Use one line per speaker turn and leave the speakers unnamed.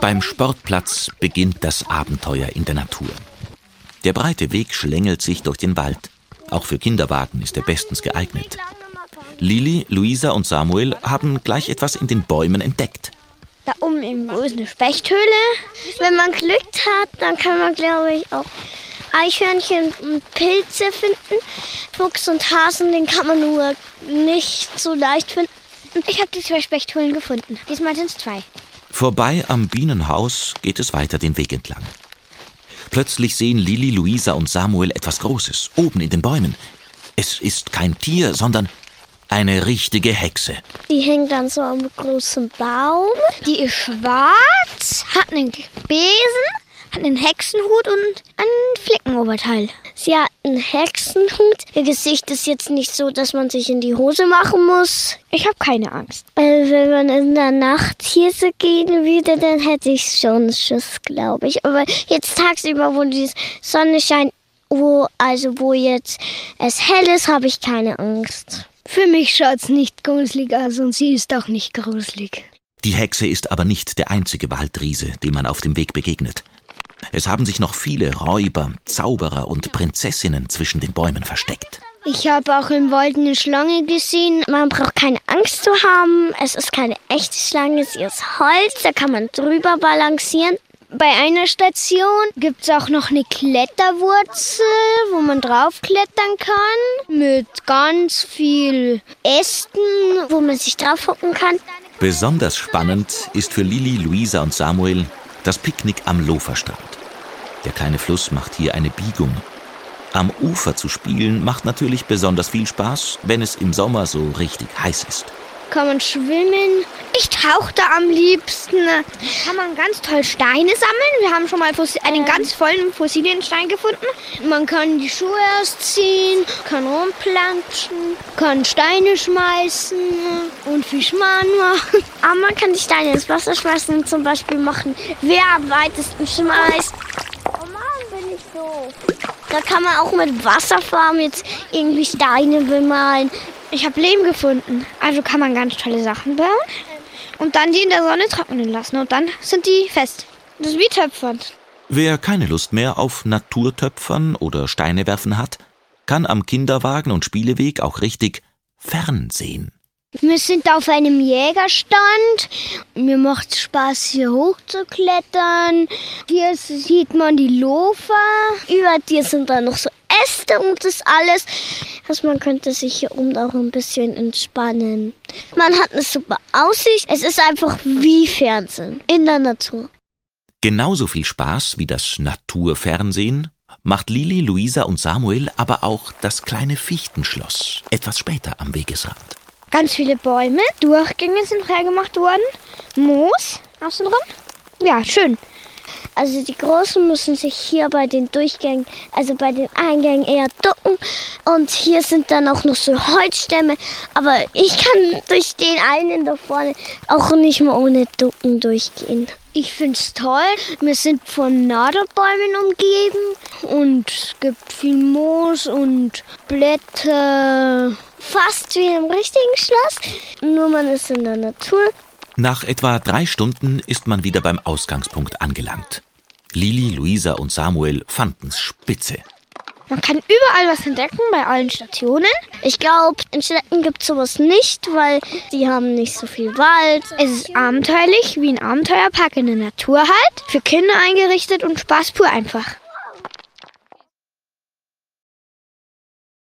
Beim Sportplatz beginnt das Abenteuer in der Natur. Der breite Weg schlängelt sich durch den Wald. Auch für Kinderwagen ist er bestens geeignet. Lili, Luisa und Samuel haben gleich etwas in den Bäumen entdeckt.
Da oben ist eine Spechthöhle. Wenn man Glück hat, dann kann man, glaube ich, auch Eichhörnchen und Pilze finden. Fuchs und Hasen, den kann man nur nicht so leicht finden. Ich habe die zwei Spechthöhlen gefunden. Diesmal sind es zwei.
Vorbei am Bienenhaus geht es weiter den Weg entlang. Plötzlich sehen Lili, Luisa und Samuel etwas Großes, oben in den Bäumen. Es ist kein Tier, sondern eine richtige Hexe.
Die hängt dann so am großen Baum. Die ist schwarz, hat einen Besen, einen Hexenhut und ein Flickenoberteil. Sie hat einen Hexenhut. Ihr Gesicht ist jetzt nicht so, dass man sich in die Hose machen muss. Ich habe keine Angst. Also wenn man in der Nacht hier so gehen würde, dann hätte ich schon Schiss, glaube ich. Aber jetzt tagsüber, wo die Sonne scheint, wo, also wo jetzt es hell ist, habe ich keine Angst. Für mich schaut's nicht gruselig aus und sie ist auch nicht gruselig.
Die Hexe ist aber nicht der einzige Waldriese, dem man auf dem Weg begegnet. Es haben sich noch viele Räuber, Zauberer und Prinzessinnen zwischen den Bäumen versteckt.
Ich habe auch im Wald eine Schlange gesehen. Man braucht keine Angst zu haben. Es ist keine echte Schlange, sie ist Holz, da kann man drüber balancieren. Bei einer Station gibt es auch noch eine Kletterwurzel, wo man draufklettern kann. Mit ganz viel Ästen, wo man sich draufhocken kann.
Besonders spannend ist für Lili, Luisa und Samuel das Picknick am Loferstrand. Der kleine Fluss macht hier eine Biegung. Am Ufer zu spielen macht natürlich besonders viel Spaß, wenn es im Sommer so richtig heiß ist
kann man schwimmen. Ich tauche da am liebsten. Kann man ganz toll Steine sammeln. Wir haben schon mal einen ganz vollen Fossilienstein gefunden. Man kann die Schuhe ausziehen, kann rumplanschen, kann Steine schmeißen und Fischmann machen. Aber man kann die Steine ins Wasser schmeißen und zum Beispiel machen, wer am weitesten schmeißt. Ich so. Da kann man auch mit Wasserfarben jetzt irgendwie Steine bemalen. Ich habe Lehm gefunden. Also kann man ganz tolle Sachen bauen. Und dann die in der Sonne trocknen lassen. Und dann sind die fest. Das ist wie Töpfern.
Wer keine Lust mehr auf Naturtöpfern oder Steine werfen hat, kann am Kinderwagen und Spieleweg auch richtig fernsehen.
Wir sind auf einem Jägerstand. Mir macht Spaß, hier hochzuklettern. Hier sieht man die Lofer. Über dir sind da noch so Äste und das alles. Also man könnte sich hier oben auch ein bisschen entspannen. Man hat eine super Aussicht. Es ist einfach wie Fernsehen in der Natur.
Genauso viel Spaß wie das Naturfernsehen macht Lili, Luisa und Samuel aber auch das kleine Fichtenschloss etwas später am Wegesrand.
Ganz viele Bäume, Durchgänge sind freigemacht worden, Moos außenrum. Ja, schön. Also die Großen müssen sich hier bei den Durchgängen, also bei den Eingängen eher ducken. Und hier sind dann auch noch so Holzstämme. Aber ich kann durch den einen da vorne auch nicht mehr ohne Ducken durchgehen. Ich finde es toll. Wir sind von Nadelbäumen umgeben und es gibt viel Moos und Blätter. Fast wie im richtigen Schloss, nur man ist in der Natur.
Nach etwa drei Stunden ist man wieder beim Ausgangspunkt angelangt. Lili, Luisa und Samuel fanden's spitze.
Man kann überall was entdecken, bei allen Stationen. Ich glaube, in Städten gibt es sowas nicht, weil die haben nicht so viel Wald. Es ist abenteuerlich, wie ein Abenteuerpark in der Natur halt. Für Kinder eingerichtet und Spaß pur einfach.